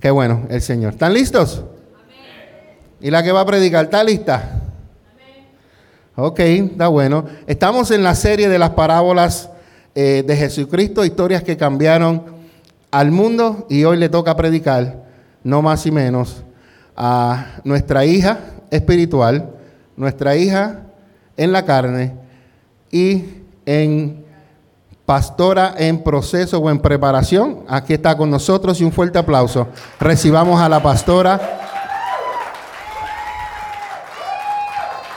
Qué bueno, el Señor. ¿Están listos? ¿Y la que va a predicar está lista? Ok, está bueno. Estamos en la serie de las parábolas eh, de Jesucristo, historias que cambiaron al mundo y hoy le toca predicar, no más y menos, a nuestra hija espiritual, nuestra hija en la carne y en pastora en proceso o en preparación. Aquí está con nosotros y un fuerte aplauso. Recibamos a la pastora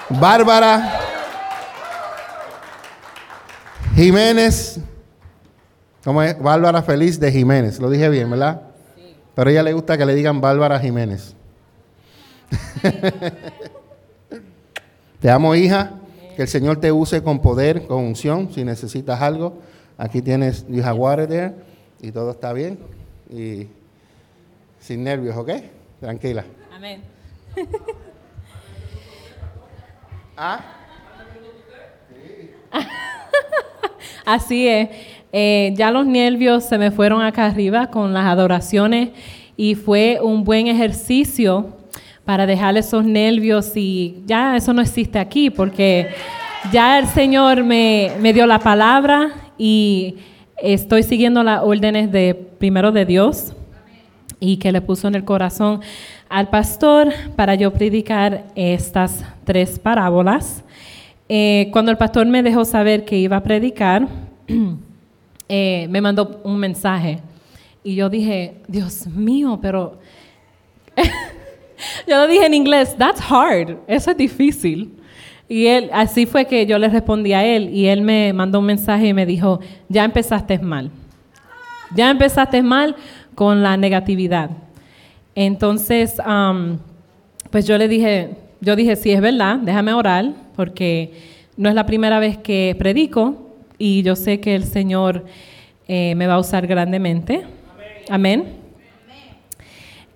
Bárbara Jiménez. ¿Cómo es? Bárbara Feliz de Jiménez. Lo dije bien, ¿verdad? Pero a ella le gusta que le digan Bárbara Jiménez. te amo, hija. Que el Señor te use con poder, con unción, si necesitas algo. Aquí tienes, you have water there, y todo está bien. Y sin nervios, ¿ok? Tranquila. Amén. ¿Ah? Así es. Eh, ya los nervios se me fueron acá arriba con las adoraciones y fue un buen ejercicio para dejar esos nervios y ya eso no existe aquí porque ya el Señor me, me dio la palabra y estoy siguiendo las órdenes de primero de Dios y que le puso en el corazón al pastor para yo predicar estas tres parábolas. Eh, cuando el pastor me dejó saber que iba a predicar, eh, me mandó un mensaje y yo dije, Dios mío, pero yo lo dije en inglés, that's hard, eso es difícil. Y él, así fue que yo le respondí a él y él me mandó un mensaje y me dijo, ya empezaste mal. Ya empezaste mal con la negatividad. Entonces, pues yo le dije, yo dije, sí, es verdad, déjame orar, porque no es la primera vez que predico y yo sé que el Señor eh, me va a usar grandemente. Amén.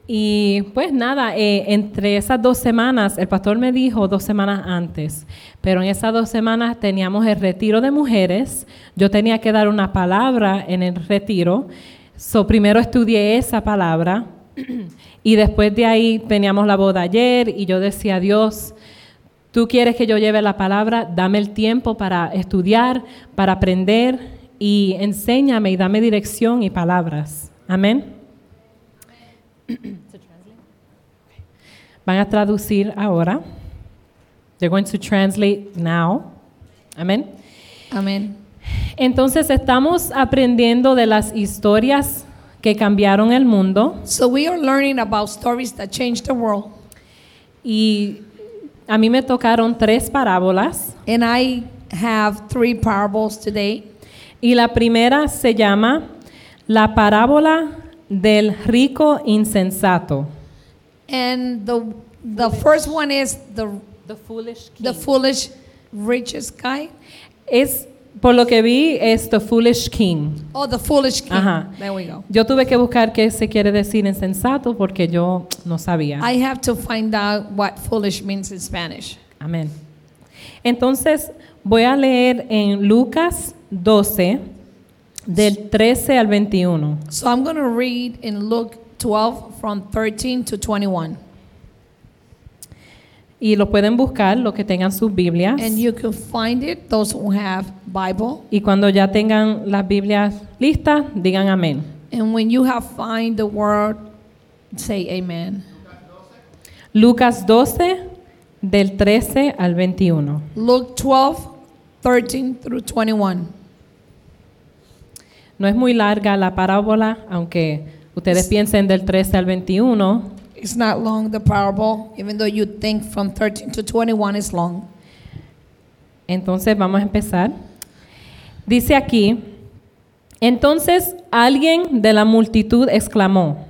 Y pues nada, eh, entre esas dos semanas, el pastor me dijo dos semanas antes, pero en esas dos semanas teníamos el retiro de mujeres, yo tenía que dar una palabra en el retiro, so primero estudié esa palabra y después de ahí teníamos la boda ayer y yo decía, Dios, tú quieres que yo lleve la palabra, dame el tiempo para estudiar, para aprender y enséñame y dame dirección y palabras. Amén. Van a traducir ahora. They're going to translate now. Amén. Amén. Entonces estamos aprendiendo de las historias que cambiaron el mundo. So we are learning about stories that changed the world. Y a mí me tocaron tres parábolas. And I have three parables today. Y la primera se llama la parábola del rico insensato. And the the first one is the The foolish the foolish richest guy. Es por lo que vi es the foolish king. Oh, the foolish king. Ajá. There we go. Yo tuve que buscar qué se quiere decir insensato porque yo no sabía. I have to find out what foolish means in Spanish. Amén. Entonces voy a leer en Lucas 12 del 13 al 21. So I'm going to read in Luke 12 from 13 to 21. Y lo pueden buscar, los que tengan sus Biblias. And you can find it those who have Bible. Y cuando ya tengan las Biblias listas, digan amén. And when you have find the word say amen. Lucas 12 del 13 al 21. Luke 12 13 through 21. No es muy larga la parábola, aunque ustedes piensen del 13 al 21. It's not long the parable even though you think from 13 to 21 is long. Entonces vamos a empezar. Dice aquí, entonces alguien de la multitud exclamó,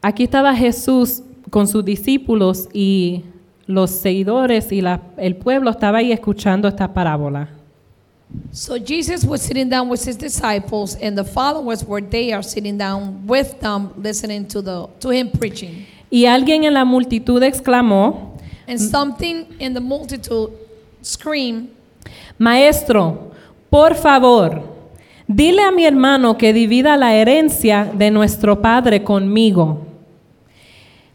aquí estaba Jesús con sus discípulos y los seguidores y la- el pueblo estaba ahí escuchando esta parábola. So Jesus was sitting down with his disciples and the followers were there sitting down with them listening to the to him preaching. Y alguien en la multitud exclamó, And something in the multitude screamed, Maestro, por favor, Dile a mi hermano que divida la herencia de nuestro padre conmigo.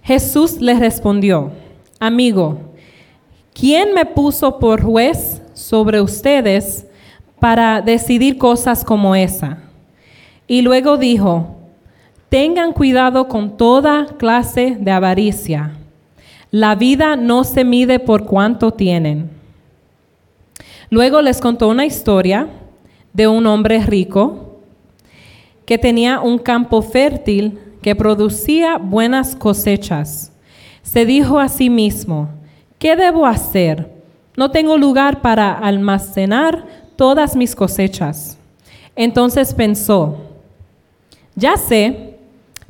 Jesús le respondió, amigo, ¿quién me puso por juez sobre ustedes para decidir cosas como esa? Y luego dijo, tengan cuidado con toda clase de avaricia. La vida no se mide por cuánto tienen. Luego les contó una historia de un hombre rico que tenía un campo fértil que producía buenas cosechas. Se dijo a sí mismo, ¿qué debo hacer? No tengo lugar para almacenar todas mis cosechas. Entonces pensó, ya sé,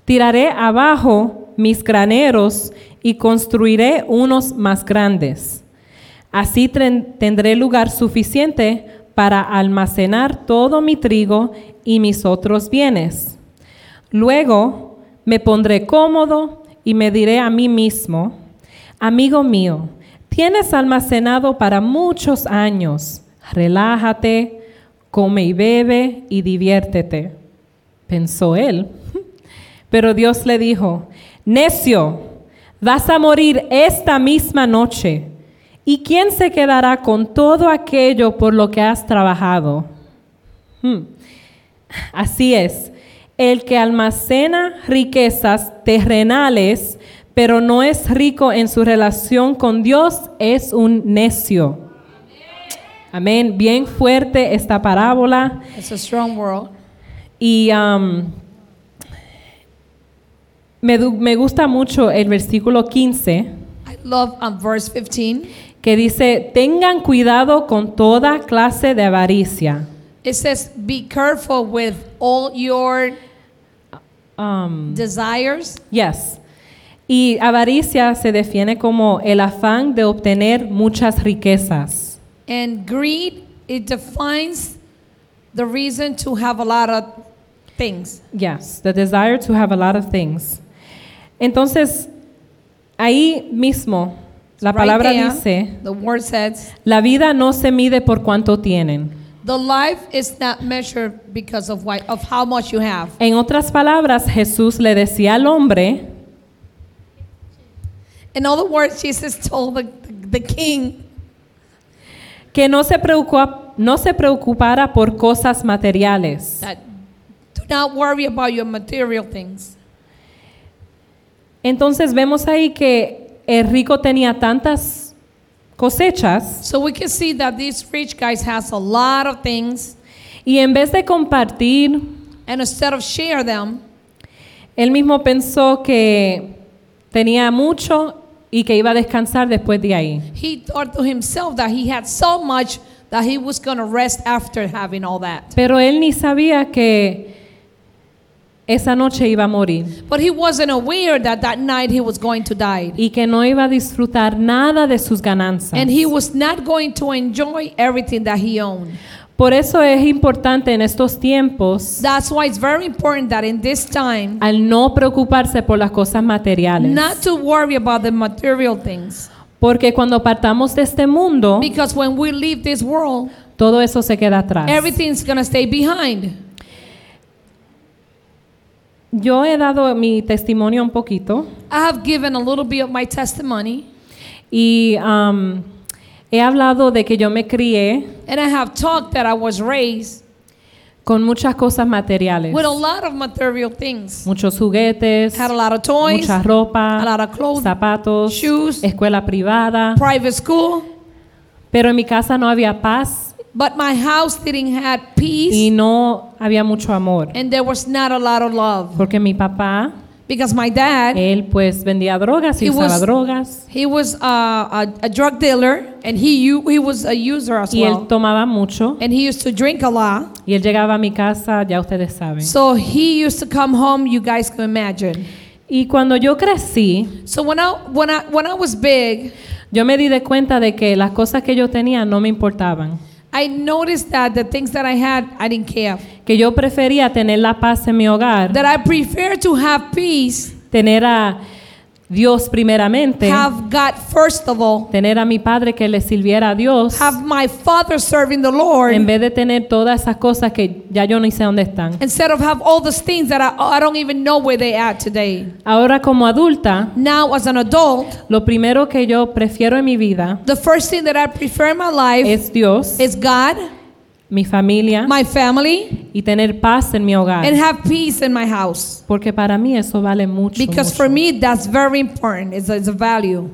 tiraré abajo mis graneros y construiré unos más grandes. Así tendré lugar suficiente para almacenar todo mi trigo y mis otros bienes. Luego me pondré cómodo y me diré a mí mismo, amigo mío, tienes almacenado para muchos años, relájate, come y bebe y diviértete, pensó él. Pero Dios le dijo, necio, vas a morir esta misma noche ¿Y quién se quedará con todo aquello por lo que has trabajado? Hmm. Así es, el que almacena riquezas terrenales, pero no es rico en su relación con Dios, es un necio. Amén. Bien fuerte esta parábola. It's a strong world. Y um, me, me gusta mucho el versículo 15. I love um, verse 15. que dice, tengan cuidado con toda clase de avaricia. It says, be careful with all your Um, desires. yes. Y avaricia se define como el afán de obtener muchas riquezas. And greed, it defines the reason to have a lot of things. Yes, the desire to have a lot of things. Entonces, ahí mismo, la Right palabra there, dice, the word says, la vida no se mide por cuánto tienen. the life is not measured because of, why, of how much you have. En otras palabras, Jesús le decía al hombre, In other words, Jesus told the, the king que no se, preocupa- no se preocupara por cosas materiales. that do not worry about your material things. Entonces vemos ahí que el rico tenía tantas cosechas So we can see that this rich guy has a lot of things, y en vez de compartir, and instead of share them, él mismo pensó que tenía mucho y que iba a descansar después de ahí. he thought to himself that he had so much that he was going to rest after having all that. Pero él ni sabía que esa noche iba a morir But he wasn't aware that that night he was going to die. y que no iba a disfrutar nada de sus ganancias. And he was not going to enjoy everything that he owned. Por eso es importante en estos tiempos That's why it's very important that in this time, al no preocuparse por las cosas materiales. not to worry about the material things. Porque cuando partamos de este mundo, Because when we leave this world, todo eso se queda atrás. everything's going to stay behind. Yo he dado mi testimonio un poquito I have given a little bit of my testimony, y um, he hablado de que yo me crié and I have talked that I was raised con muchas cosas materiales, with a lot of material things. muchos juguetes, Had a lot of toys, mucha ropa, a lot of clothes, zapatos, shoes, escuela privada, private school, pero en mi casa no había paz but my house didn't have peace, y no había mucho amor, and there was not a lot of love. Porque mi papá, because my dad, él pues vendía drogas y He usaba was- drogas he was uh, a, a drug dealer, and he he was a user as y well, él tomaba mucho and he used to drink a lot. y él llegaba a mi casa, ya ustedes saben. So he used to come home. You guys can imagine. Y cuando yo crecí, So when I when I when I was big, yo me di de cuenta de que las cosas que yo tenía no me importaban, I noticed that the things that I had, I didn't care. Que yo prefería tener la paz en mi hogar, That I prefer to have peace, tener a Dios primeramente, have God first of all, tener a mi padre que le sirviera a Dios, have my father serving the Lord, en vez de tener todas esas cosas que ya yo ni sé dónde están. instead of have all those things that I, I don't even know where they at today. Ahora como adulta, Now, as an adult, lo primero que yo prefiero en mi vida the first thing that I prefer in my life es Dios, is God, mi familia my family, y tener paz en mi hogar. and have peace in my house. Porque para mí eso vale mucho. Because mucho. for me, that's very important. It's a, it's a value.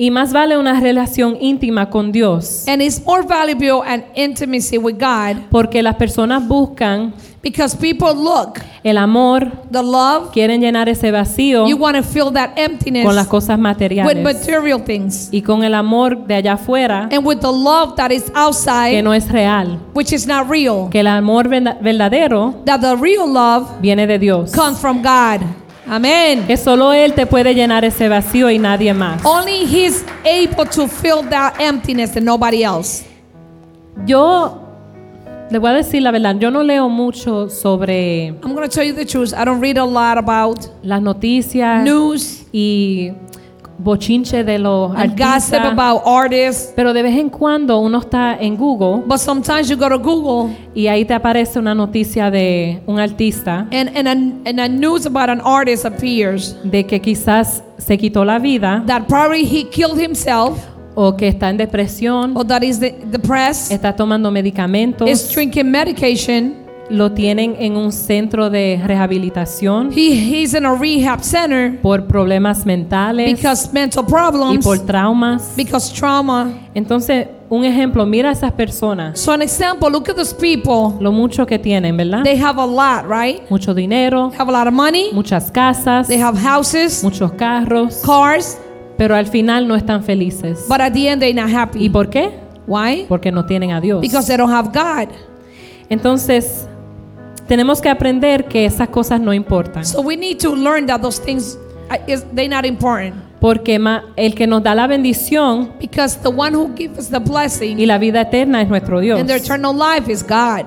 Y más vale una relación íntima con Dios. And it's more valuable and intimacy with God Porque las personas buscan because people look, el amor, the love, quieren llenar ese vacío you want to fill that emptiness con las cosas with materiales. material things. Y con el amor de allá afuera And with the love that is que outside, no es real. which is not real. Que el amor verda- verdadero That the real love viene de Dios. comes from God. Amen. Que solo Él te puede llenar ese vacío y nadie más. Only He's able to fill that emptiness and nobody else. Yo le voy a decir la verdad, yo no leo mucho sobre I'm going to tell you the truth. I don't read a lot about las noticias news y bochinche de los and gossip artistas. about artists. Pero de vez en cuando uno está en Google But sometimes you go to Google y ahí te aparece una noticia de un artista and, and, a, and a news about an artist appears de que quizás se quitó la vida that probably he killed himself o que está en depresión, or that is de- depressed, está tomando medicamentos, is drinking medication. lo tienen en un centro de rehabilitación He, he's in a rehab center por problemas mentales because mental y problems, por traumas. because trauma. Entonces, un ejemplo, mira a esas personas, So an example, look at those people. lo mucho que tienen, ¿verdad? They have a lot, right? Mucho dinero, Have a lot of money. muchas casas, They have houses, muchos carros, cars, pero al final no están felices. but at the end they're not ¿Y happy. por qué? Why? Porque no tienen a Dios. Because they don't have God. Entonces, tenemos que aprender que esas cosas no importan. So we need to learn that those things uh, is they're not important. Porque el que nos da la bendición Because the one who gives us the blessing y la vida eterna es nuestro Dios. and the eternal life is God.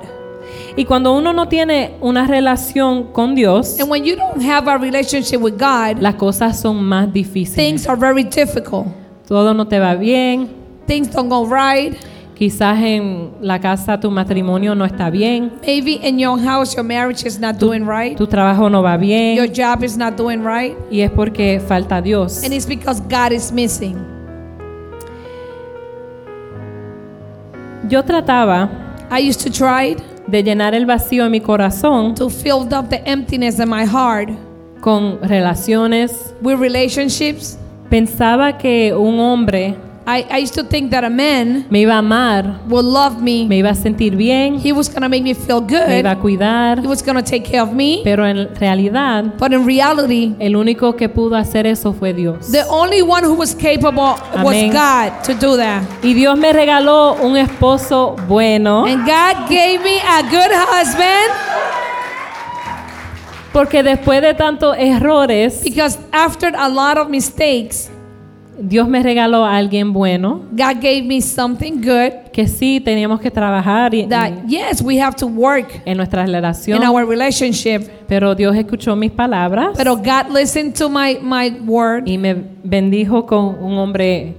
Y cuando uno no tiene una relación con Dios, And when you don't have a relationship with God, las cosas son más difíciles. things are very difficult. Todo no te va bien. Things don't go right. Quizás en la casa tu matrimonio no está bien. Maybe in your house your marriage is not doing right. Tu trabajo no va Your bien. job is not doing right. Y es porque falta Dios. And it's because God is missing. Yo trataba I used to try de llenar el vacío en mi corazón to fill up the emptiness in my heart con relaciones. with relationships. Pensaba que un hombre I, I used to think that a man me iba a amar, would love me. me iba a sentir bien, He was going to make me feel me iba good. a cuidar, He was going to take care of me. pero en realidad But in reality, el único que pudo hacer eso fue Dios. the only one who was capable was. God to do that. Y Dios me regaló un esposo bueno, And God gave me a good husband porque después de tantos errores, because after a lot of mistakes, Dios me regaló a alguien bueno, God gave me something good que sí teníamos que trabajar y- that, yes, we have to work en nuestra in relación, our relationship. pero Dios escuchó mis palabras But God listened to my, my word y me bendijo con un hombre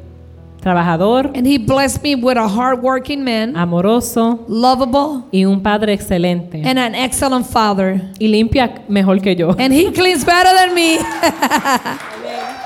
trabajador, and He blessed me with a hardworking man, amoroso lovable, y un padre excelente. and an excellent father. Y limpia mejor que yo. And He cleans better than me.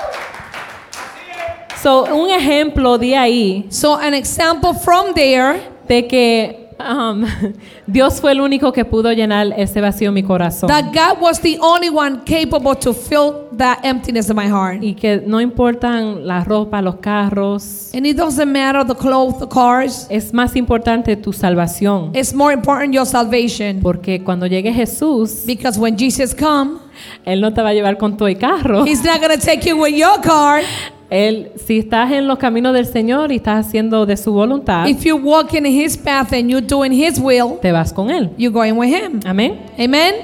So, un ejemplo de ahí So, an example from there de que um, Dios fue el único que pudo llenar ese vacío en mi corazón. that God was the only one capable to fill that emptiness in my heart. Y que no importan la ropa, los carros, And it doesn't matter the clothes, the cars. es más importante tu salvación. It's more important your salvation. Porque cuando llegue Jesús, Because when Jesus come, Él no te va a llevar con el carro. He's not going to take you with your car. Él, si estás en los caminos del Señor y estás haciendo de su voluntad, If you're walking in His path and you're doing His will, te vas con Él. you're going with Him. Amén. Amen?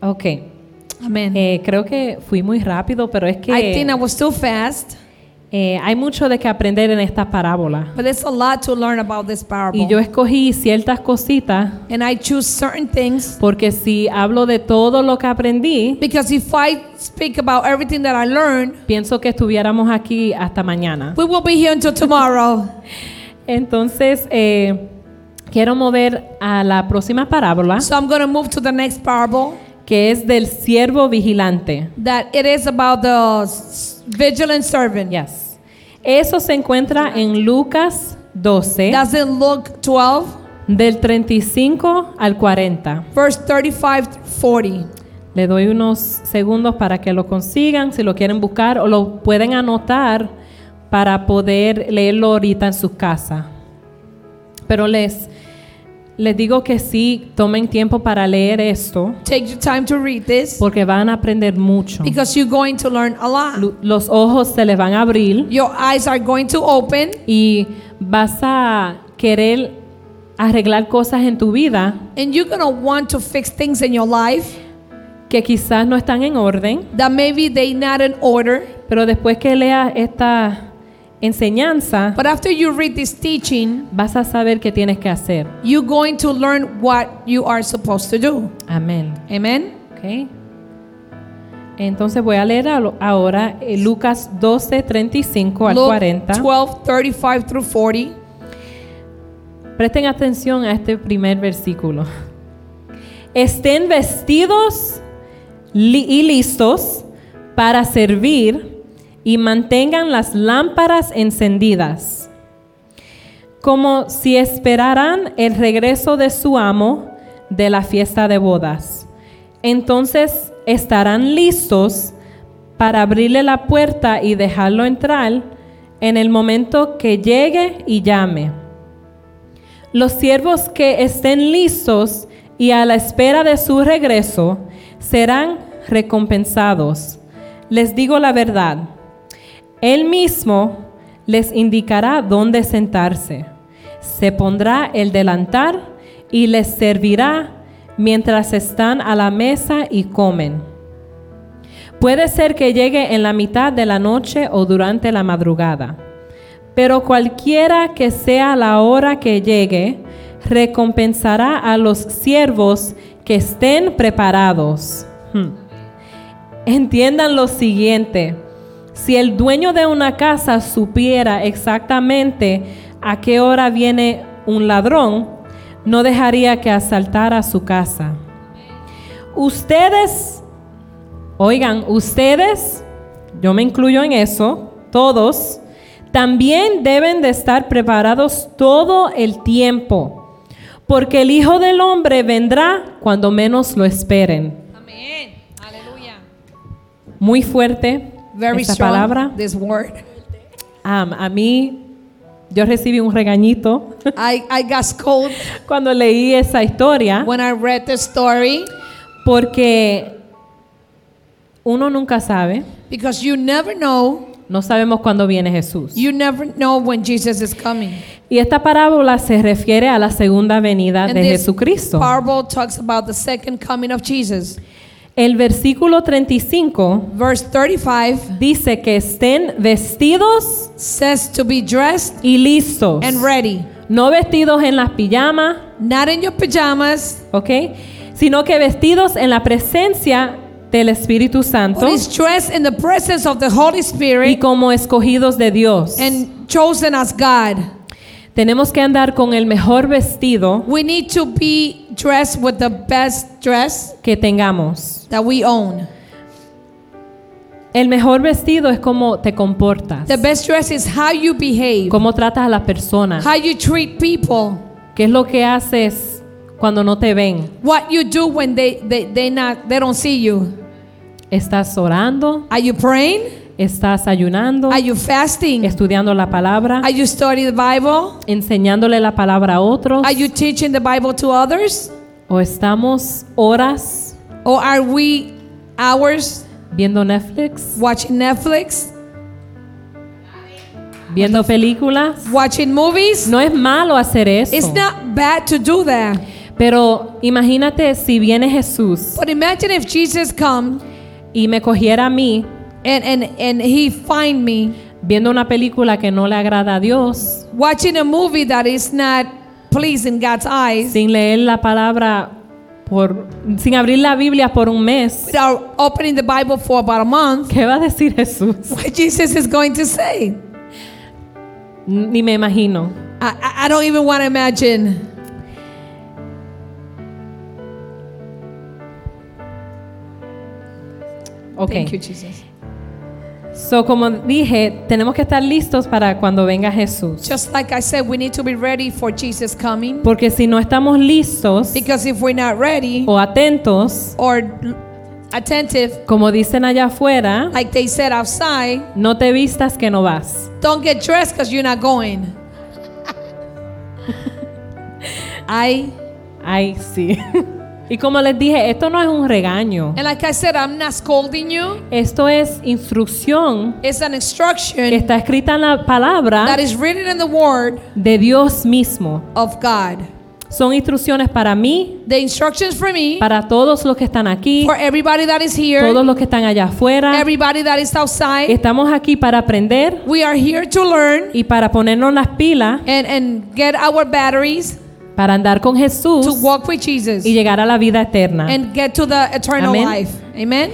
Ok. Amen. Eh, creo que fui muy rápido, pero es I think I que was too fast. Eh, hay mucho de que aprender en esta parábola. But a lot to learn about this parable. Y yo escogí ciertas cositas and I choose certain things porque si hablo de todo lo que aprendí, because if I speak about everything that I learned, pienso que estuviéramos aquí hasta mañana. we will be here until tomorrow. Entonces, eh, quiero mover a la próxima parábola, so I'm going to move to the next parable que es del siervo vigilante. that it is about the vigilant servant. Yes. Eso se encuentra en Lucas 12, That's in Luke 12, del 35 al 40. verse 35 through 40. Le doy unos segundos para que lo consigan, si lo quieren buscar o lo pueden anotar para poder leerlo ahorita en sus casas. Pero les, les digo que sí, tomen tiempo para leer esto Take your time to read this porque van a aprender mucho. because you're going to learn a lot. Los ojos se les van a abrir Your eyes are going to open y vas a querer arreglar cosas en tu vida and you're going to want to fix things in your life que quizás no están en orden, that maybe they not in order. pero después que leas esta enseñanza, But after you read this teaching, vas a saber qué tienes que hacer. you're going to learn what you are supposed to do. Amén. Amen. Ok. Entonces voy a leer ahora eh, Lucas 12, 35 al Luke 40. 12, 35 through 40. Presten atención a este primer versículo. Estén vestidos y listos para servir y mantengan las lámparas encendidas, como si esperaran el regreso de su amo de la fiesta de bodas. Entonces estarán listos para abrirle la puerta y dejarlo entrar en el momento que llegue y llame. Los siervos que estén listos y a la espera de su regreso serán recompensados. Les digo la verdad. Él mismo les indicará dónde sentarse. Se pondrá el delantar y les servirá mientras están a la mesa y comen. Puede ser que llegue en la mitad de la noche o durante la madrugada. Pero cualquiera que sea la hora que llegue, recompensará a los siervos que estén preparados. Hmm. Entiendan lo siguiente. Si el dueño de una casa supiera exactamente a qué hora viene un ladrón, no dejaría que asaltara su casa. Ustedes, oigan, ustedes, yo me incluyo en eso, todos, también deben de estar preparados todo el tiempo, porque el Hijo del Hombre vendrá cuando menos lo esperen. Amen. Hallelujah. Muy fuerte Very esta strong, palabra. this word. Am, a mí, yo recibí un regañito I, I got scolded cuando leí esa historia, when I read the story porque uno nunca sabe, because you never know, no sabemos cuándo viene Jesús. you never know when Jesus is coming. Y esta parábola se refiere a la segunda venida And de this Jesucristo. parable talks about the second coming of Jesus. El versículo 35 Verse 35 dice que estén vestidos says to be dressed y listos. and ready, No vestidos en las pijamas, not in your pajamas, ¿ok? Sino que vestidos en la presencia del Espíritu Santo but is dressed in the presence of the Holy y Spirit como escogidos de Dios. and chosen as God. Tenemos que andar con el mejor vestido We need to be dressed with the best dress que tengamos. that we own. El mejor vestido es como te comportas, The best dress is how you behave, cómo tratas a las personas, how you treat people, qué es lo que haces cuando no te ven. what you do when they, they, they, not, they don't see you. ¿Estás orando? Are you praying? ¿Estás ayunando? Are you fasting? ¿Estudiando la palabra? Are you studying the Bible? ¿Enseñándole la palabra a otros? Are you teaching the Bible to others? ¿O estamos horas Or are we hours viendo Netflix? watching Netflix, ¿Viendo películas? watching movies? No es malo hacer eso. It's not bad to do that. Pero imagínate si viene Jesús But imagine if Jesus come y me cogiera a mí, and, and, and he find me viendo una película que no le agrada a Dios, watching a movie that is not pleasing God's eyes, sin leer la palabra por, sin abrir la Biblia por un mes, without opening the Bible for about a month, ¿qué va a decir Jesús? what Jesus is going to say. Ni me imagino. I, I- don't even want to imagine. Ok. Thank you, Jesus. So, como dije, tenemos que estar listos para cuando venga Jesús. Just like I said, we need to be ready for Jesus coming. Porque si no estamos listos Because if we're not ready o atentos, or attentive, como dicen allá afuera, like they said outside, no te vistas que no vas. don't get dressed because you're not going. I Ay, sí. y como les dije, esto no es un regaño. and like I said, I'm not scolding you. Esto es instrucción It's an que instruction está escrita en la that palabra is written in the Word de Dios mismo. of God. Son instrucciones para mí, The instructions for me, para todos los que están aquí, for everybody that is here, todos los que están allá afuera. everybody that is outside. Estamos aquí para aprender We are here to learn y para ponernos las pilas, and, and get our batteries para andar con Jesús to walk with Jesus y llegar a la vida eterna. and get to the eternal Amén. life. Amen.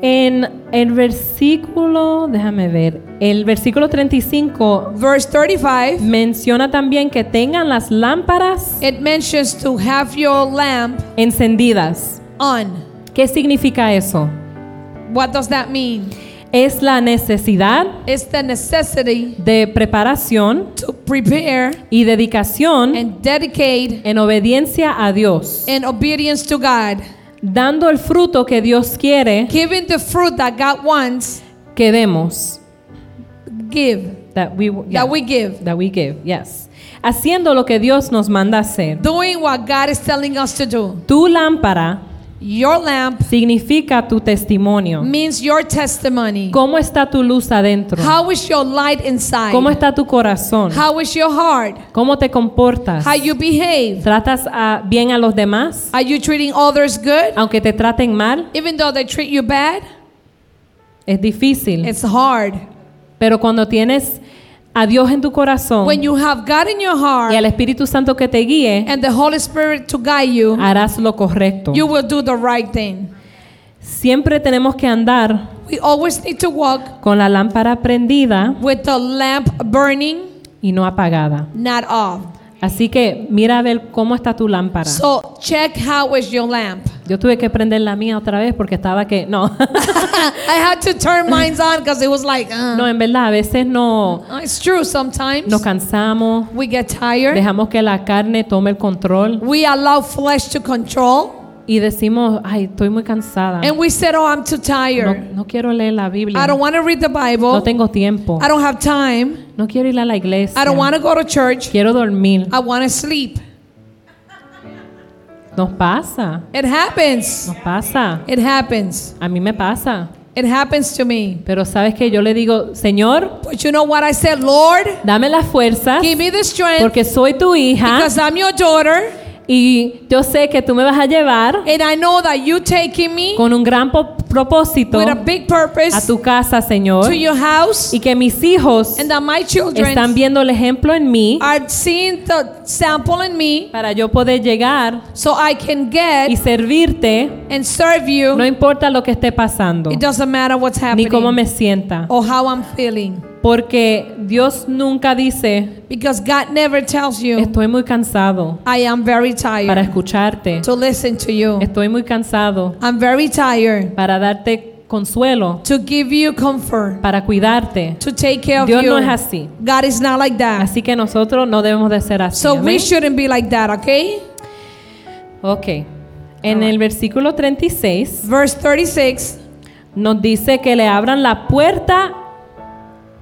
En el versículo, déjame ver, el versículo 35 Verse 35, menciona también que tengan las lámparas it mentions to have your lamp encendidas. on. ¿Qué significa eso? What does that mean? Es la necesidad It's the necessity de preparación to prepare y dedicación and dedicate en obediencia a Dios, in obedience to God, dando el fruto que Dios quiere giving the fruit that God wants, que demos. give, That we, yeah, that we give, that we give, yes. Haciendo lo que Dios nos manda hacer. doing what God is telling us to do. Tu lámpara Your lamp significa tu testimonio. means your testimony. ¿Cómo está tu luz adentro? How is your light inside? ¿Cómo está tu corazón? How is your heart? ¿Cómo te comportas? How you behave? ¿Tratas a- bien a los demás? Are you treating others good? Aunque te traten mal, Even though they treat you bad? es difícil. It's hard. Pero cuando tienes a Dios en tu corazón When you have God in your y heart al Espíritu Santo que te guíe, and the Holy Spirit to guide you, harás lo correcto. you will do the right thing. Siempre tenemos que andar We always need to walk con la lámpara prendida with the lamp burning, y no apagada. not off. Así que mira a ver cómo está tu lámpara. So check how is your lamp. Yo tuve que prender la mía otra vez porque estaba que no. I had to turn mine on because it was like, uh. no, en verdad, a veces no Uh, it's true sometimes. nos cansamos, We get tired. dejamos que la carne tome el control We allow flesh to control. Y decimos, ay, estoy muy cansada. And we said, oh, I'm too tired. no quiero leer la Biblia. I don't want to read the Bible. No tengo tiempo. I don't have time. No quiero ir a la iglesia. I don't want to go to church. Quiero dormir. I want to sleep. Nos pasa. It happens. Nos pasa. It happens. A mí me pasa. It happens to me. Pero sabes que yo le digo, Señor, But you know what I said? Lord, dame las fuerzas give me the strength porque soy tu hija because I'm your daughter. Y yo sé que tú me vas a llevar And I know that you taking me con un gran propósito with a big a purpose tu casa, Señor, to your house. y que mis hijos And that my están children viendo el ejemplo en mí are seeing the sample in me para yo poder llegar so I can y get servirte, and serve you. no importa lo que esté pasando, It doesn't matter what's ni cómo me happening sienta, or how I'm feeling. Porque Dios nunca dice, Because God never tells you, estoy muy cansado I am very para tired escucharte, to listen to you. estoy muy cansado I'm very tired para darte consuelo, to give you comfort, para cuidarte. to take care of Dios you. no es así. God is not like that. Así que nosotros no debemos de ser así. So we amén. shouldn't be like that, okay? Ok. En el versículo 36 Verse 36, nos dice que le abran la puerta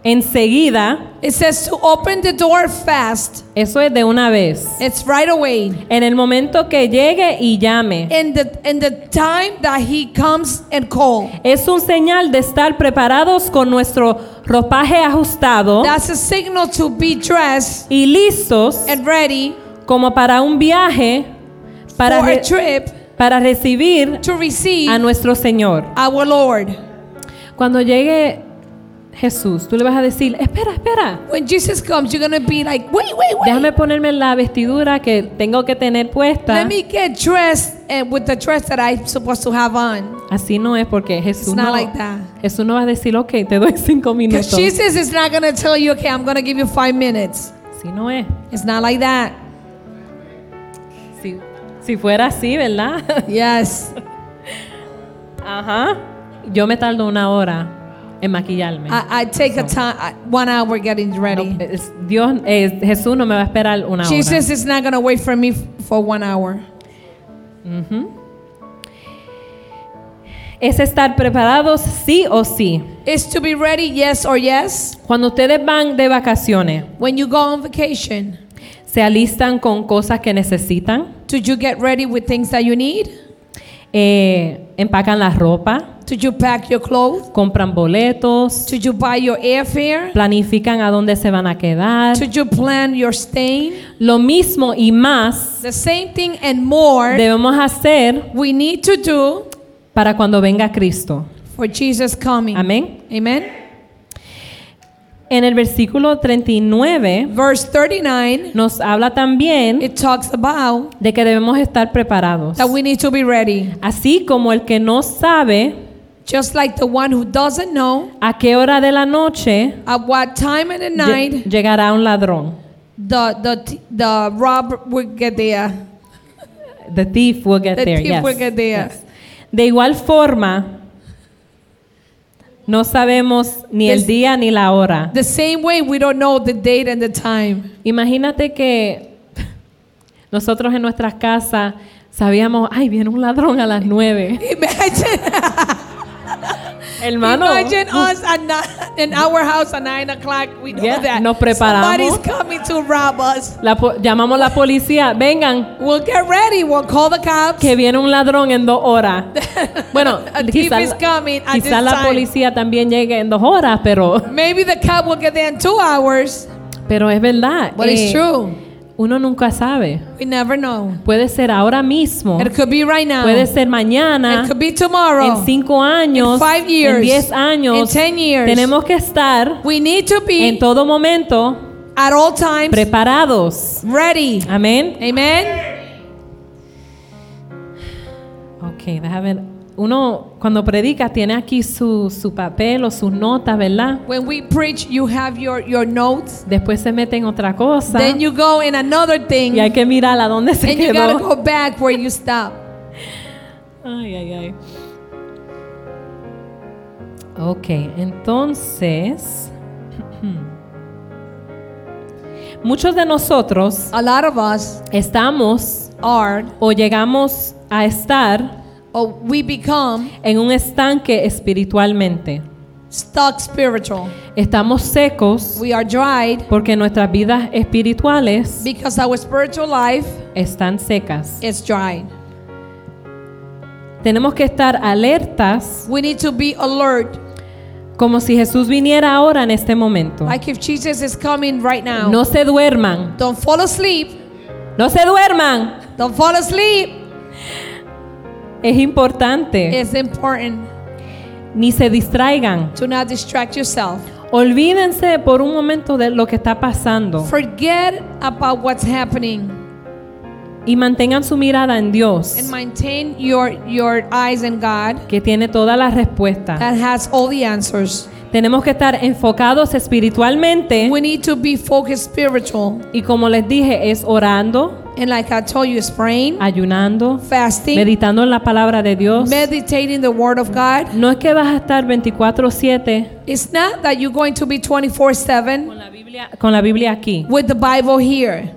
enseguida. it says to open the door fast. Eso es de una vez. It's right away. En el momento que llegue y llame. In the in the time that he comes and call. Es un señal de estar preparados con nuestro ropaje ajustado That's a signal to be dressed y listos and ready como para un viaje para, for a trip para recibir to receive a nuestro Señor. our Lord. Cuando llegue Jesús, tú le vas a decir, espera, espera, When Jesus comes, you're going to be like, wait, wait, wait. déjame ponerme la vestidura que tengo que tener puesta. Let me get dressed uh, with the dress that I'm supposed to have on. Así no es porque Jesús It's no, not like that. Jesús no va a decir, ok, te doy cinco minutos. Jesus is not to tell you, okay, I'm to give you five minutes. Así no es. It's not like that. Si, si fuera así, ¿verdad? Yes. Ajá. Yo me tardo una hora en maquillarme. I, I take a time, one hour getting No, ready. es- Dios, eh, Jesús no me va a esperar una hora. Jesus is not going to wait for me for one hour. Es estar preparados sí o sí. Is to be ready, yes or yes. Cuando ustedes van de vacaciones, When you go on vacation, se alistan con cosas que necesitan, did you get ready with things that you need? Eh, empacan la ropa, Did you pack your clothes? compran boletos, Did you buy your airfare? planifican a dónde se van a quedar. Did you plan your staying? Lo mismo y más The same thing and more debemos hacer we need to do para cuando venga Cristo. for Jesus coming. Amén. Amen. En el versículo 39 Verse 39, nos habla también it talks about de que debemos estar preparados. that we need to be ready. Así como el que no sabe Just like the one who doesn't know a qué hora de la noche at what time in the night llegará un ladrón. the the the robber will get there. The thief will get The there. thief yes, will get there. yes. De igual forma, no sabemos ni el día ni la hora. The same way we don't know the date and the time. Imagínate que nosotros en nuestras casas sabíamos, ay, viene un ladrón a las nueve. Imagine, Hermano, imagine us at in our house at nine o'clock. We know Yeah, that nos preparamos. somebody's coming to rob us. la llamamos la policía, vengan, We'll get ready. We'll call the cops. que viene un ladrón en dos horas. Bueno, quizás quizá la policía también llegue en dos horas, pero, Maybe the cop will get there in two hours. pero es verdad. But it's eh, true. Uno nunca sabe. We never know. Puede ser ahora mismo, It could be right now. puede ser mañana, It could be tomorrow. en cinco años, In five years. en diez años. In ten years. Tenemos que estar We need to be en todo momento at all times preparados. ready. Amén. Amen. Ok, déjame. Uno cuando predica tiene aquí su, su papel o sus notas, ¿verdad? When we preach, you have your, your notes. Después se mete en otra cosa Then you go in another thing. y hay que mirar a dónde se and you gotta quedó. go back where you stop. Ay, ay, ay. Ok, entonces, muchos de nosotros A lot of us estamos are, o llegamos a estar or we become en un estanque espiritualmente. stuck spiritual. Estamos secos We are dried porque nuestras vidas espirituales because our spiritual life están secas. is dried. Tenemos que estar alertas We need to be alert, como si Jesús viniera ahora en este momento. like if Jesus is coming right now. No se duerman, Don't fall asleep. no se duerman. Don't fall asleep. Es importante. It's important Ni se distraigan. to not distract yourself. Olvídense por un momento de lo que está pasando Forget about what's happening y mantengan su mirada en Dios, and maintain your your eyes in God que tiene todas las respuestas. that has all the answers. Tenemos que estar enfocados espiritualmente We need to be focused spiritual. y como les dije, es orando, And like I told you, it's praying, ayunando, fasting, meditando en la palabra de Dios. meditating the word of God. No es que vas a estar 24/7 It's not that you're going to be 24/7 con la Biblia, con la Biblia aquí. with the Bible here.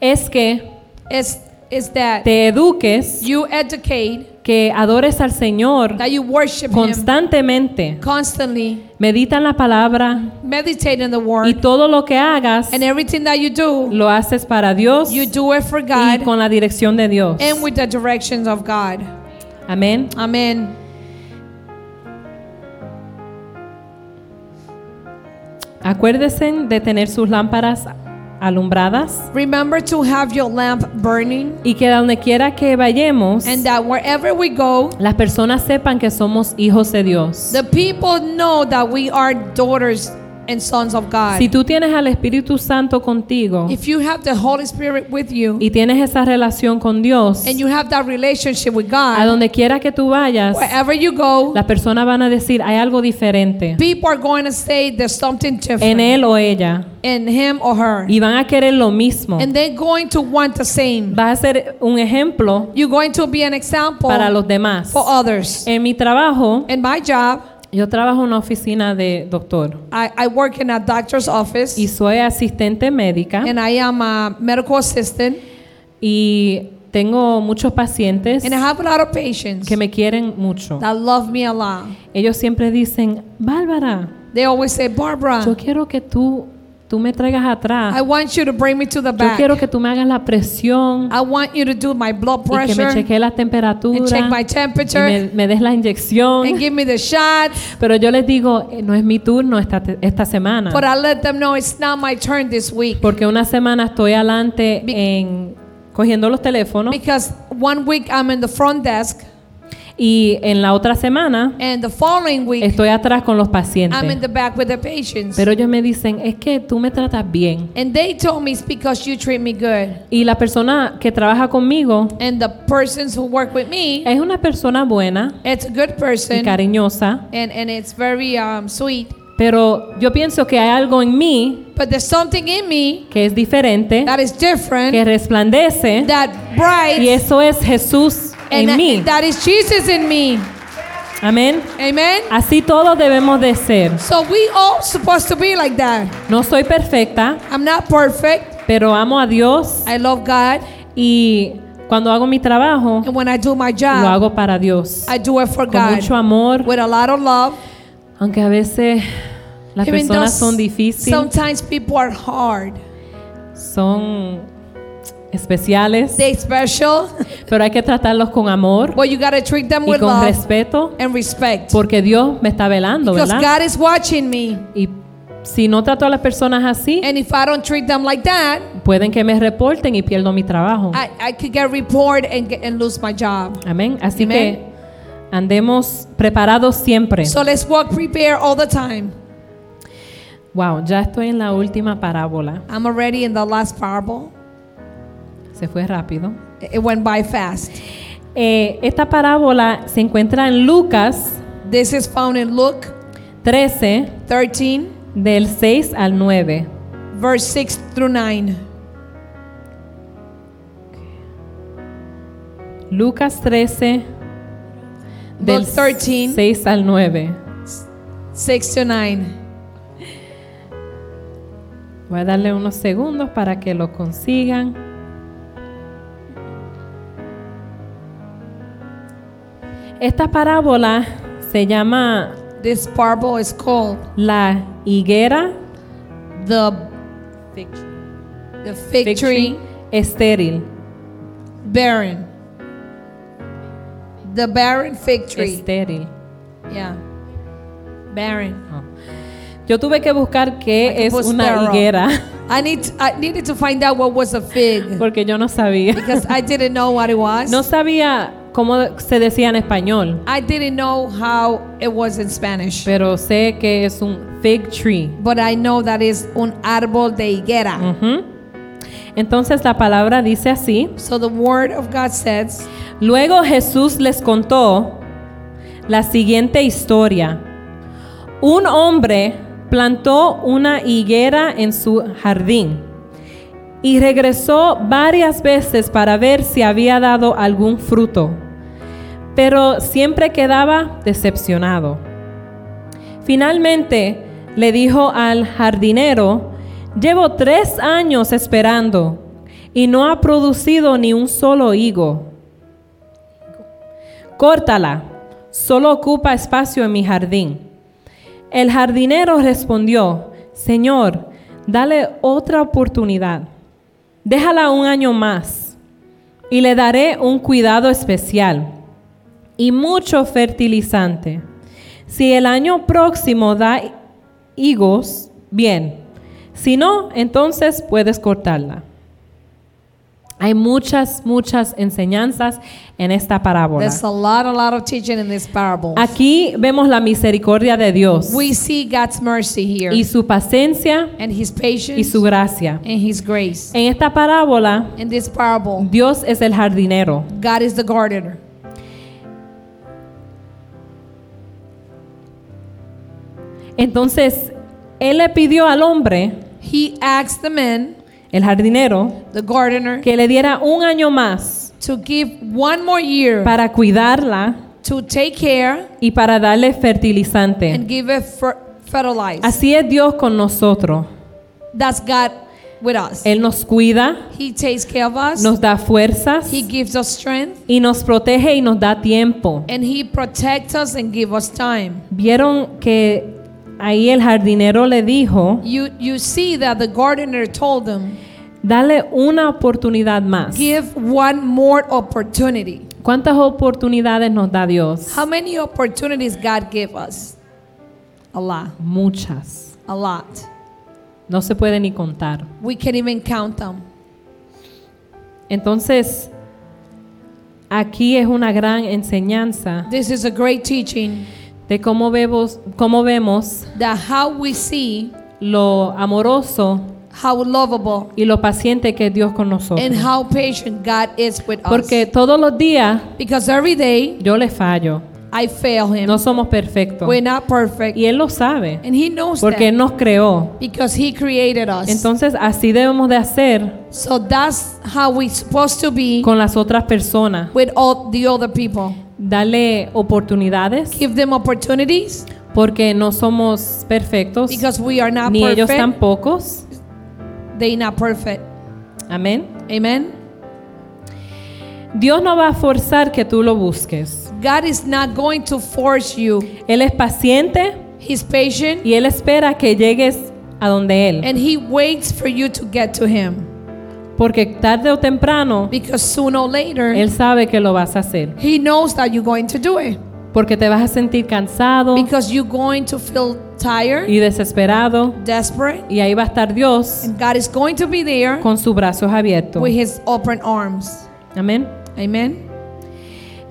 Es que it's that te eduques, you educate, que adores al Señor that you worship Him constantemente. constantly, Medita en la palabra meditate in the y word, todo lo que hagas and everything that you do, lo haces para Dios you do it for y God con la dirección de Dios. and with the directions of God. Amén. Amen. Acuérdense de tener sus lámparas alumbradas Remember to have your lamp burning y que donde quiera que vayamos, and that wherever we go, las personas sepan que somos hijos de Dios. the people know that we are daughters and sons of God. Si tú tienes al Espíritu Santo contigo If you have the Holy Spirit with you y tienes esa relación con Dios, and you have that relationship with a God, donde quiera que tú vayas, wherever you go, las personas van a decir, hay algo diferente people are going to say there's something en different él o ella in him or her. y van a querer lo mismo. And they're going to want the same. Va a ser un ejemplo You're going to be an example para los demás. for others. En mi trabajo, In my job, yo trabajo en una oficina de doctor I, I work in a doctor's office y soy asistente médica and I am a medical assistant y tengo muchos pacientes and I have a lot of patients que me quieren mucho. that love me a lot. Ellos siempre dicen, Bárbara, They always say, Barbara, yo quiero que tú, tú me traigas atrás. I want you to bring me to the Yo back. quiero que tú me hagas la presión I want you to do my blood y que me pressure chequee la and temperatura check my y temperature me, me des la inyección. and give me the shots. Pero yo les digo, eh, no es mi turno esta, esta semana. But I let them know it's not my turn this week. Porque una semana estoy adelante Be- en cogiendo los teléfonos Because one week I'm in the front desk y en la otra semana and the following week estoy atrás con los I'm in pacientes. the back with the patients. Pero ellos me dicen, es que tú me tratas bien. And they told me it's because you treat me good. Y la persona que trabaja conmigo And the persons who work with me, es una persona buena it's a good y person cariñosa. and, and it's very um, sweet. Pero yo pienso que hay algo en mí But there's something in me que es diferente, that is different, que resplandece. that bright, Y eso es Jesús and en mí. that- is Jesus in me. Amén. Amen. Así todos debemos de ser. So we all supposed to be like that. No soy perfecta, I'm not perfect. pero amo a Dios I love God, y cuando hago mi trabajo, and when I do my lo job, hago para Dios. I do it for Con God mucho amor, with a lot of love. aunque a veces las Even personas son difíciles, sometimes people are hard, son especiales, they special, pero hay que tratarlos con amor but you gotta treat them y with con love respeto, and respect. porque Dios me está velando, Because ¿verdad? God is watching me, Y si no trato a las personas así, and if I don't treat them like that, pueden que me reporten y pierdo mi trabajo. I, I could get report and get, and lose my job. Amén. Así Amen. que andemos preparados siempre. So let's walk prepared all the time. Wow, ya estoy en la última parábola. I'm already in the last parable. Se fue rápido. It went by fast. Eh, esta parábola se encuentra en Lucas This is found in Luke 13, 13, del 6 al 9. verse 6 through 9. Lucas 13, del Luke 13. 6 al 9. 6 to 9. Voy a darle unos segundos para que lo consigan. Esta parábola se llama This parable is called la higuera the, the fig tree estéril. barren. The barren fig tree. Estéril. Yeah. Barren. Yo tuve que buscar qué Like es una sterile. higuera I need to, I needed to find out what was a fig porque yo no sabía. because I didn't know what it was. No sabía cómo se decía en español, I didn't know how it was in Spanish. pero sé que es un fig tree. But I know that is un árbol de higuera. Entonces la palabra dice así. So the word of God says, Luego Jesús les contó la siguiente historia. Un hombre plantó una higuera en su jardín y regresó varias veces para ver si había dado algún fruto, pero siempre quedaba decepcionado. Finalmente le dijo al jardinero, llevo tres años esperando y no ha producido ni un solo higo. Córtala, solo ocupa espacio en mi jardín. El jardinero respondió, Señor, dale otra oportunidad. Déjala un año más y le daré un cuidado especial y mucho fertilizante. Si el año próximo da higos, bien. Si no, entonces puedes cortarla. Hay muchas, muchas enseñanzas en esta parábola. There's a lot, a lot of teaching in this parable. Aquí vemos la misericordia de Dios We see God's mercy here y su paciencia and His y patience su gracia. and His grace. En esta parábola, In this parable, Dios es el jardinero. God is the gardener. Entonces, Él le pidió al hombre, He asked the man, el jardinero, the gardener, que le diera un año más to give one more year para cuidarla to take care y para darle fertilizante. and give it fer- fertilize. Así es Dios con nosotros. That's God with us. Él nos cuida, He takes care of us. nos da fuerzas He gives us strength y nos protege y nos da tiempo. and He protects us and give us time. Vieron que ahí el jardinero le dijo, You you see that the gardener told him, dale una oportunidad más. give one more opportunity. ¿Cuántas oportunidades nos da Dios? How many opportunities God give us? A lot. Muchas. A lot. No se puede ni contar. We can't even count them. Entonces, aquí es una gran enseñanza This is a great teaching de cómo vemos, cómo vemos that how we see lo amoroso how lovable y lo paciente que es Dios con nosotros. and how patient God is with Porque us. todos los días Because every day yo le fallo. I fail Him. No somos perfectos. We're not perfect. Y Él lo sabe. And He knows Porque Él nos creó. Because He created us. Entonces así debemos de hacer So that's how we're supposed to be con las otras personas. with all the other people. Darle oportunidades Give them opportunities porque no somos perfectos. because we are not Ni ellos perfect. tampoco. They not perfect. Amén. Amen. Dios no va a forzar que tú lo busques. God is not going to force you. Él es paciente He's patient y Él espera que llegues a donde Él. and He waits for you to get to Him. Porque tarde o temprano, Because sooner or later, Él sabe que lo vas a hacer. He knows that you're going to do it. Porque te vas a sentir cansado Because you're going to feel tired, y desesperado. desperate, Y ahí va a estar Dios and God is going to be there con sus brazos abiertos. with His open arms. Amén. Amen.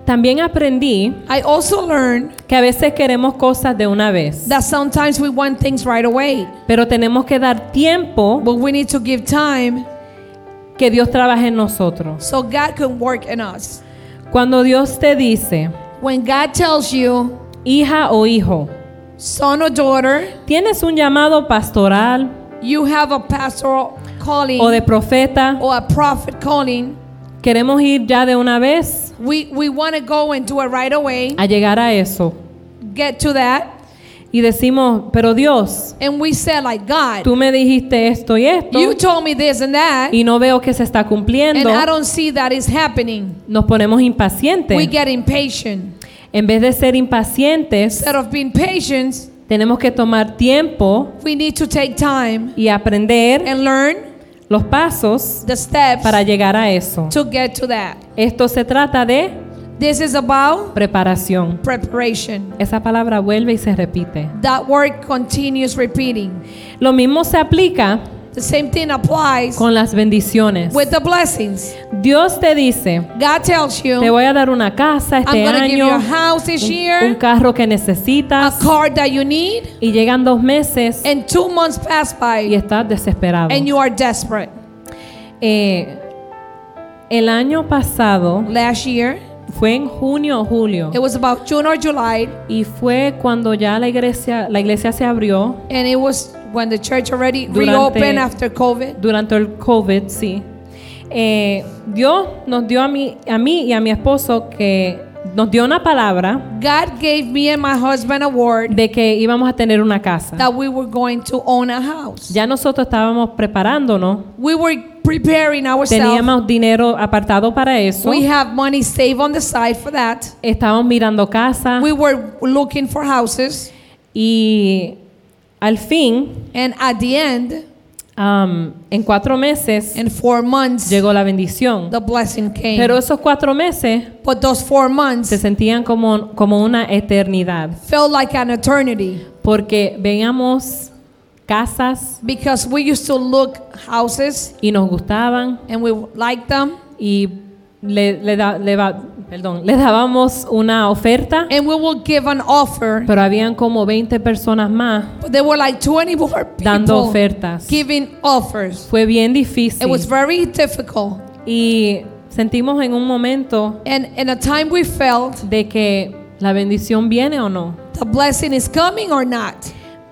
También aprendí I also learned que a veces queremos cosas de una vez, that sometimes we want things right away, pero tenemos que dar tiempo but we need to give time que Dios trabaje en nosotros. so God can work in us. Cuando Dios te dice, When God tells you, hija o hijo, son or daughter, tienes un llamado pastoral you have a pastoral calling o de profeta, or a prophet calling, queremos ir ya de una vez we, we want to go and do it right away, a llegar a eso. get to that, Y decimos, pero Dios, and we say like, God, tú me dijiste esto y esto you told me this and that, y no veo que se está and cumpliendo. I don't see that is happening. Nos ponemos impacientes. We get impatient. En vez de ser impacientes, Instead of being patient, tenemos que tomar tiempo we need to take time y aprender and learn los pasos the steps para llegar a eso. to get to that. Esto se trata de This is about preparación. preparation. Esa palabra vuelve y se repite. That word continues repeating. Lo mismo se aplica The same thing applies con las bendiciones. with the blessings. Dios te dice, God tells te you, voy a dar una casa este I'm going to give you año, a house this un, un year, carro que a necesitas car that you need, y llegan dos meses and two months pass y by estás desesperado. and you are desperate. Eh, el año pasado Last year, fue en junio o julio it was about June or July, y fue cuando ya la iglesia la iglesia se abrió and it was when the church already Durante- reopened after COVID. durante el COVID, sí. Eh, Dios nos dio a mí, a mí y a mi esposo que nos dio una palabra God gave me and my husband a word de que íbamos a tener una casa. that we were going to own a house. Ya nosotros estábamos preparándonos, We were preparing ourselves. teníamos dinero apartado para eso, We have money saved on the side for that. estábamos mirando casa We were looking for houses, y al fin, and at the end, am, en cuatro meses, in four months, llegó la bendición. the blessing came. Pero esos cuatro meses but those four months se sentían como, como una eternidad, felt like an eternity porque veíamos casas because we used to look houses y nos gustaban and we liked them y le, le da- le va- perdón, le dábamos una oferta, and we will give an offer. pero habían como 20 personas más there were like 20 more dando people ofertas. giving offers. Fue bien It difícil was very difficult. y sentimos en un momento And in a time we felt de que la bendición viene o no. the blessing is coming or not.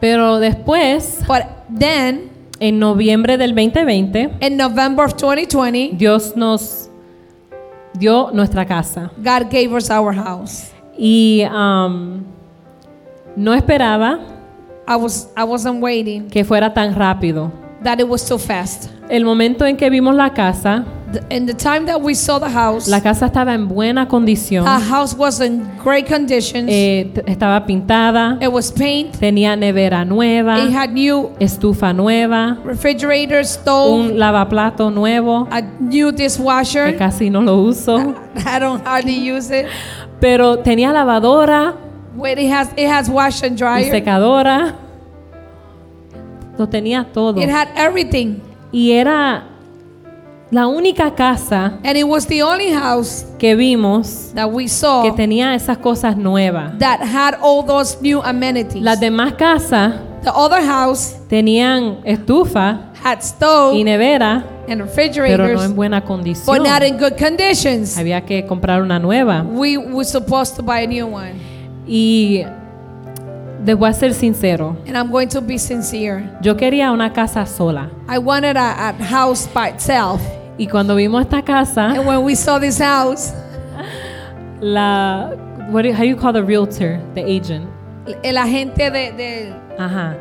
Pero después, But then en noviembre del 2020, in November of 2020, Dios nos dio nuestra casa. God gave us our house. Y um, no esperaba I was I wasn't waiting que fuera tan rápido. that it was so fast. El momento en que vimos la casa, in the time that we saw the house, la casa estaba en buena condición, the house was in great conditions. eh, t- estaba pintada, it was paint. tenía nevera nueva, It had new estufa nueva, refrigerator, stove, un lavaplato nuevo, a new que dishwasher. casi no lo uso, I don't hardly use it. pero tenía lavadora Wait, it has it has wash and y dryer. secadora, lo tenía todo. It had everything, Y era la única casa and it was the only house que vimos that we saw que tenía esas cosas nuevas. that had all those new amenities. Las demás casas the other house tenían estufa had stove y nevera, and pero refrigerators, no en buena but condición. not in good conditions. Había que comprar una nueva. We were supposed to buy a new one. Y a ser sincero, And I'm going to be sincere. yo quería una casa sola. I wanted a, a house by itself. Y cuando vimos esta casa, And when we saw this house, la what do, how you call the realtor, the agent? el agente de, de- Ajá.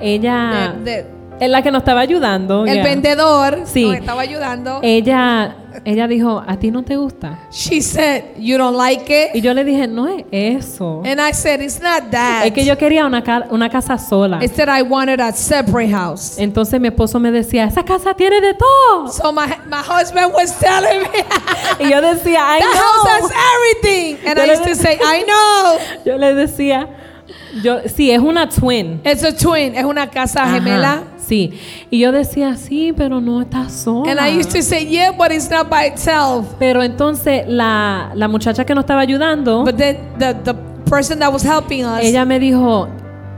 Ella de- de- es la que nos estaba ayudando. el vendedor Sí. nos estaba ayudando. Ella ella dijo, "¿A ti no te gusta?" She said, "You don't like Y it?" yo le dije, "No es eso. And I said, "It's not that." Es que yo quería una, ca- una casa sola." Instead, I wanted a separate house. Entonces mi esposo me decía, "Esa casa tiene de todo." So my my husband was telling me, Y yo decía, "Ay, "The house has no." everything," and Yo I used to say, "I know." Yo le decía, yo sí, es una twin. It's a twin. Es una casa Ajá, gemela. Sí. Y yo decía, sí, pero no está sola. And I used to say, "Yeah, but it's not by itself." Pero entonces la, la muchacha que nos estaba ayudando, But then the the person that was helping us, ella me dijo,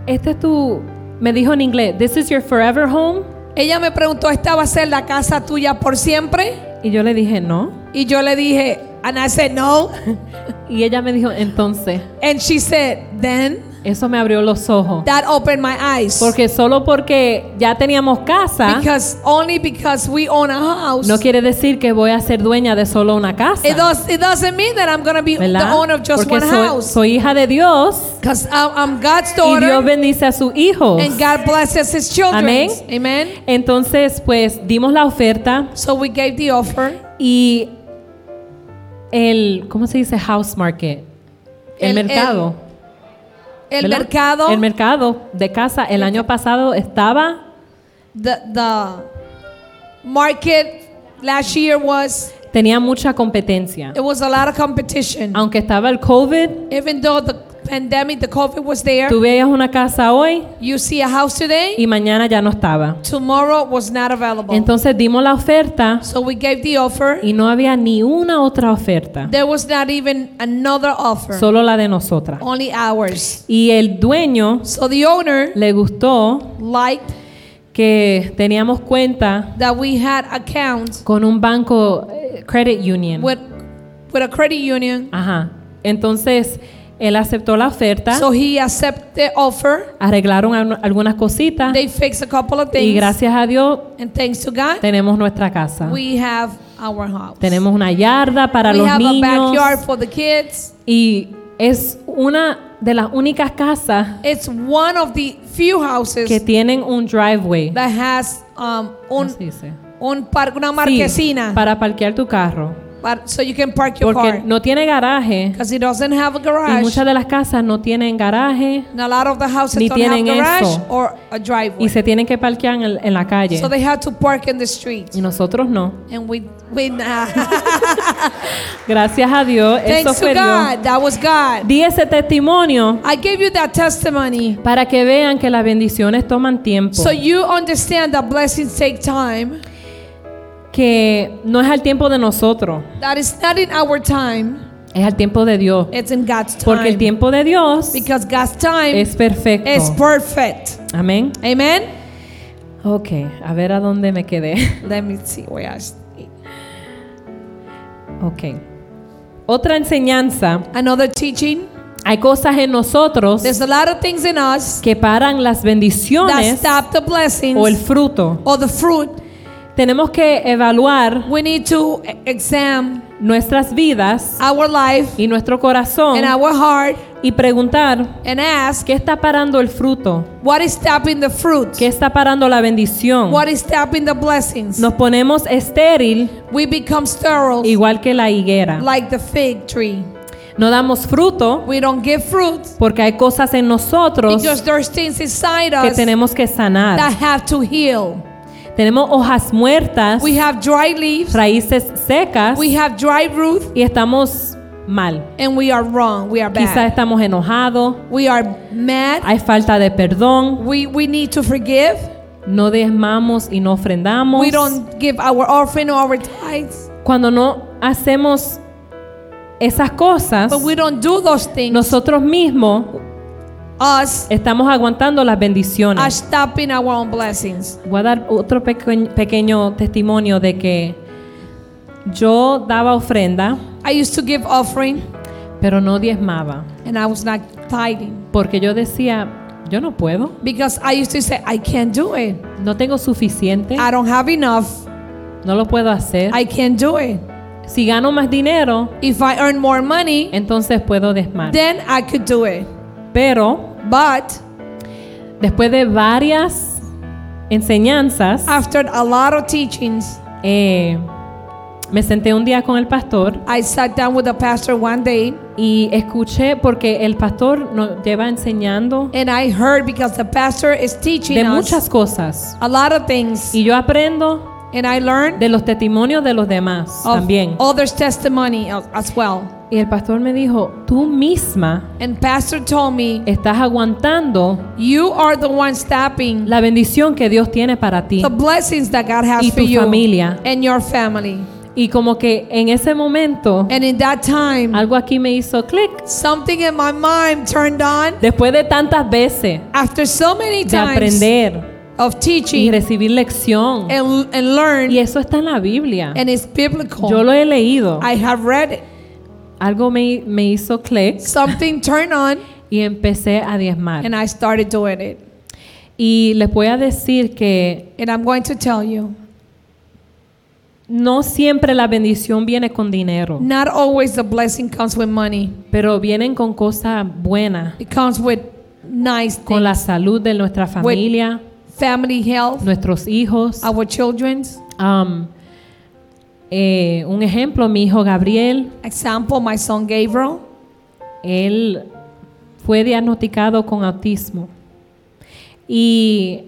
este es tu, me dijo en inglés, this is your forever home. ella me preguntó, ¿esta va a ser la casa tuya por siempre? Y yo le dije, no. Y yo le dije, and I said no. Y ella me dijo, entonces, And she said, then eso me abrió los ojos. that opened my eyes. Porque solo porque ya teníamos casa, because only because we own a house, no quiere decir que voy a ser dueña de solo una casa. it, does, it doesn't mean that I'm going to be the ¿verdad? owner of just Porque one soy, house. soy hija de Dios Because I'm God's y daughter Dios bendice a sus hijos. and God blesses his children. Amén. Amen. Entonces, pues dimos la oferta So we gave the offer. y el, ¿cómo se dice? House market. El, El- mercado. El ¿verdad? mercado, El mercado de casa el año pasado estaba, the, the market last year was, tenía mucha competencia. it was a lot of competition. Aunque estaba el COVID, Even though the pandemic, the COVID was there, tú veías una casa hoy you see a house today, y mañana ya no estaba. tomorrow was not available. Entonces dimos la oferta so we gave the offer. y no había ni una otra oferta, There was not even another offer, solo la de nosotras. only ours. Y el dueño So the owner le gustó liked que teníamos cuenta that we had accounts con un banco eh, credit union. with, with a credit union. Ajá. Entonces, él aceptó la oferta, So he accepted the offer. arreglaron al- algunas cositas They fixed a couple of y things. gracias a Dios And thanks to God, tenemos nuestra casa. we have our house. Tenemos una yarda para we los have a backyard niños for the kids. y es una de las únicas casas It's one of the few houses que tienen un driveway. that has um, ¿Cómo un, un par- una Sí, marquesina para parquear tu carro. But so you can park your porque car. no tiene garaje Because it doesn't have a y garage. muchas de las casas no tienen garaje And a lot of the houses Ni don't have tienen garage eso. or a driveway. y se tienen que parquear en, el- en la calle. So they have to park in the street. Y nosotros no. And we, we Gracias a Dios, eso thanks to fue Dios. God, that was God. Di ese testimonio I gave you that testimony para que vean que las bendiciones toman tiempo. so you understand that blessings take time. Que no es al tiempo de nosotros, That is not in our time, es al tiempo de Dios. it's in God's time. Porque el tiempo de Dios because God's time es perfecto. is perfect. Amén. Amen. Ok, a ver a dónde me quedé. Let me see where I. Ok. Otra enseñanza. Another teaching. Hay cosas en nosotros There's a lot of things in us que paran las that bendiciones stop the blessings o el fruto. or the fruit. Tenemos que evaluar We need to e- examine nuestras vidas our life y nuestro corazón and our heart y preguntar and ask qué está parando el fruto, what is stopping the fruit? qué está parando la bendición. What is stopping the blessings? Nos ponemos estéril We become sterile igual que la higuera. like the fig tree. No damos fruto We don't give fruit porque hay cosas en nosotros que us tenemos que sanar. that have to heal. Tenemos hojas muertas, We have dry leaves, raíces secas we have dry root, y estamos mal. and we are wrong. We are bad. estamos enojados, We are mad. hay falta de perdón, We, we need to forgive. no desmamos y no ofrendamos. We don't give our offering or our tithes. Cuando no hacemos esas cosas, But we don't do those things. nosotros mismos Us estamos aguantando las are bendiciones. stopping our own blessings. Voy a dar otro peque- pequeño testimonio de que yo daba ofrenda, I used to give offering pero no diezmaba, and I was not tithing porque yo decía, yo no puedo, because I used to say, I can't do it. no tengo suficiente, I don't have enough. no lo puedo hacer. I can't do it. Si gano más dinero, If I earn more money, entonces puedo desmar. then I could do it. Pero But después de varias enseñanzas, after a lot of teachings, eh, me senté un día con el pastor I sat down with the pastor one day y escuché porque el pastor nos lleva enseñando and I heard because the pastor is teaching de us muchas cosas a lot of things y yo aprendo and I learned de los testimonios de los demás of también. others' testimony as well. Y el pastor me dijo, tú misma And pastor told me, estás aguantando you are the one stopping la bendición que Dios tiene para ti. the blessings that God has Y for tu you familia. and your family. Y como que en ese momento And in that time, algo aquí me hizo clic. something in my mind turned on Después de tantas veces after so many de times aprender of y teaching recibir lección. and, and learn, Y eso está en la Biblia. and it's biblical. Yo lo he leído. I have read it. Algo me, me hizo clic Something turned on, y empecé a diezmar. and I started doing it. Y les voy a decir que And I'm going to tell you, no siempre la bendición viene con dinero, not always the blessing comes with money. pero vienen con cosas buenas, It comes with nice con la things, salud de nuestra familia, family health, nuestros hijos. our children's. Um, eh, un ejemplo, mi hijo Gabriel, Example, my son Gabriel, él fue diagnosticado con autismo y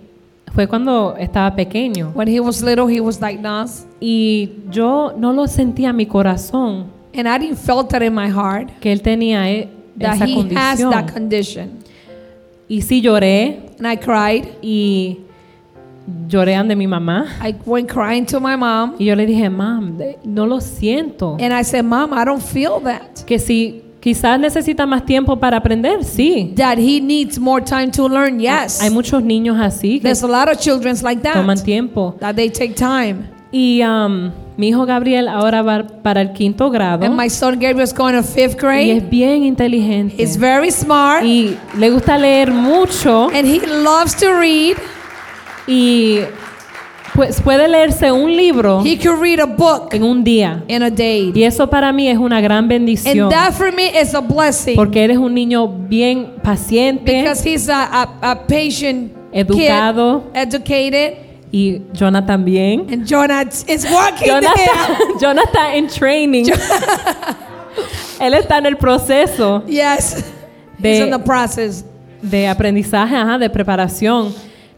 fue cuando estaba pequeño when he was little, he was diagnosed. y yo no lo sentía en mi corazón And I didn't felt that in my heart que él tenía e- that esa he has condición that condition. y sí lloré And I cried. y lloré ante mi mamá I went crying to my mom. y yo le dije, mam, no lo siento. And I said, Mom, I don't feel that. Que si quizás necesita más tiempo para aprender, sí. That he needs more time to learn. Yes. Hay muchos niños así que There's a lot of children like toman that. tiempo. That they take time. Y um, mi hijo Gabriel ahora va para el quinto grado And my son Gabriel is going to fifth y grade. es bien inteligente. He's very smart. Y le gusta leer mucho And he loves to read. Y pues puede leerse un libro He could read a book en un día. in a day. Y eso para mí es una gran bendición. And that for me is a blessing. Porque eres un niño bien paciente Because he's a, a, a patient Educado. kid, educated, Y Jonah también. And Jonah is walking there. Jonah está en training. Él está en el proceso Yes. De- He's in the process. de aprendizaje, ajá, de preparación.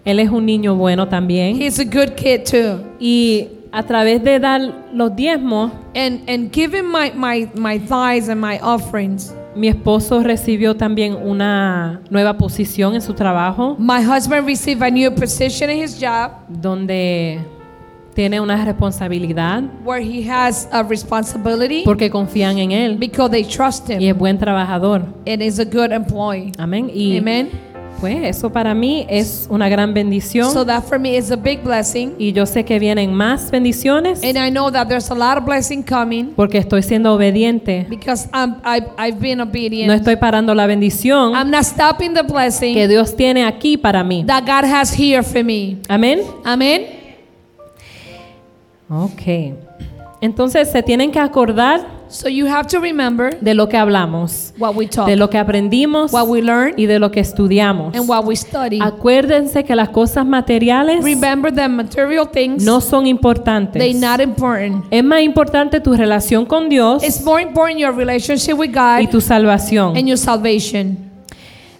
Él es un niño bueno también. He's a good kid too. Y a través de dar los diezmos, And and giving my my my tithes and my offerings. mi esposo recibió también una nueva posición en su trabajo, My husband received a new position in his job donde tiene una responsabilidad where he has a responsibility porque confían en él because they trust y him es buen trabajador. and is a good employee. Amén. Y Amen. Pues eso para mí es una gran bendición. So that for me is a big blessing. y yo sé que vienen más bendiciones And I know that there's a lot of blessing coming porque estoy siendo obediente. because I'm, I've, I've been obedient. No estoy parando la bendición I'm not stopping the blessing que Dios tiene aquí para mí. that God has here for me. Amén. Amen. Ok. Entonces se tienen que acordar So you have to remember de lo que hablamos, what we talk, de lo que aprendimos what we learn, y de lo que estudiamos. and what we study. Acuérdense que las cosas materiales Remember that material things, no son importantes. they're not important. Es más importante tu relación con Dios It's more important your relationship with y God tu salvación. and your salvation.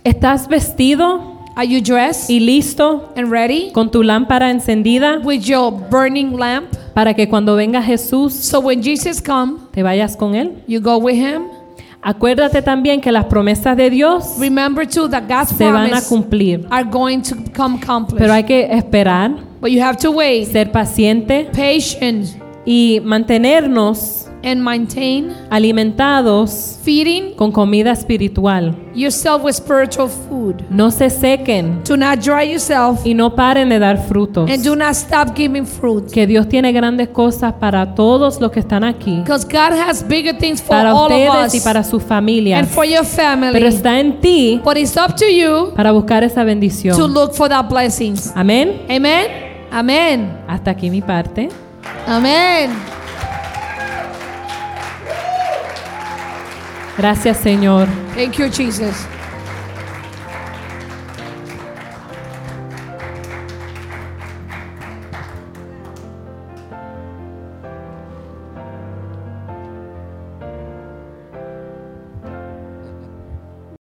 ¿Estás vestido Are you dressed y listo and ready con tu lámpara encendida with your burning lamp? para que cuando venga Jesús So when Jesus come, te vayas con Él? you go with him. Acuérdate también que las promesas de Dios Remember too that God's se van a cumplir, are going to come pero hay que esperar, but you have to wait, ser paciente patient, y mantenernos and maintain alimentados feeding con comida espiritual. yourself with spiritual food. No se sequen Do not dry yourself y no paren de dar frutos. and do not stop giving fruit. Que Dios tiene grandes cosas para todos los que están aquí, Because God has bigger things for para all of ustedes y us para sus and familias. for your family. Pero está en ti but it's up to you para buscar esa to bendición. look for that blessings. Amén. Amen. Amen. Hasta aquí mi parte. Amen. Gracias, Señor. Thank you, Jesus.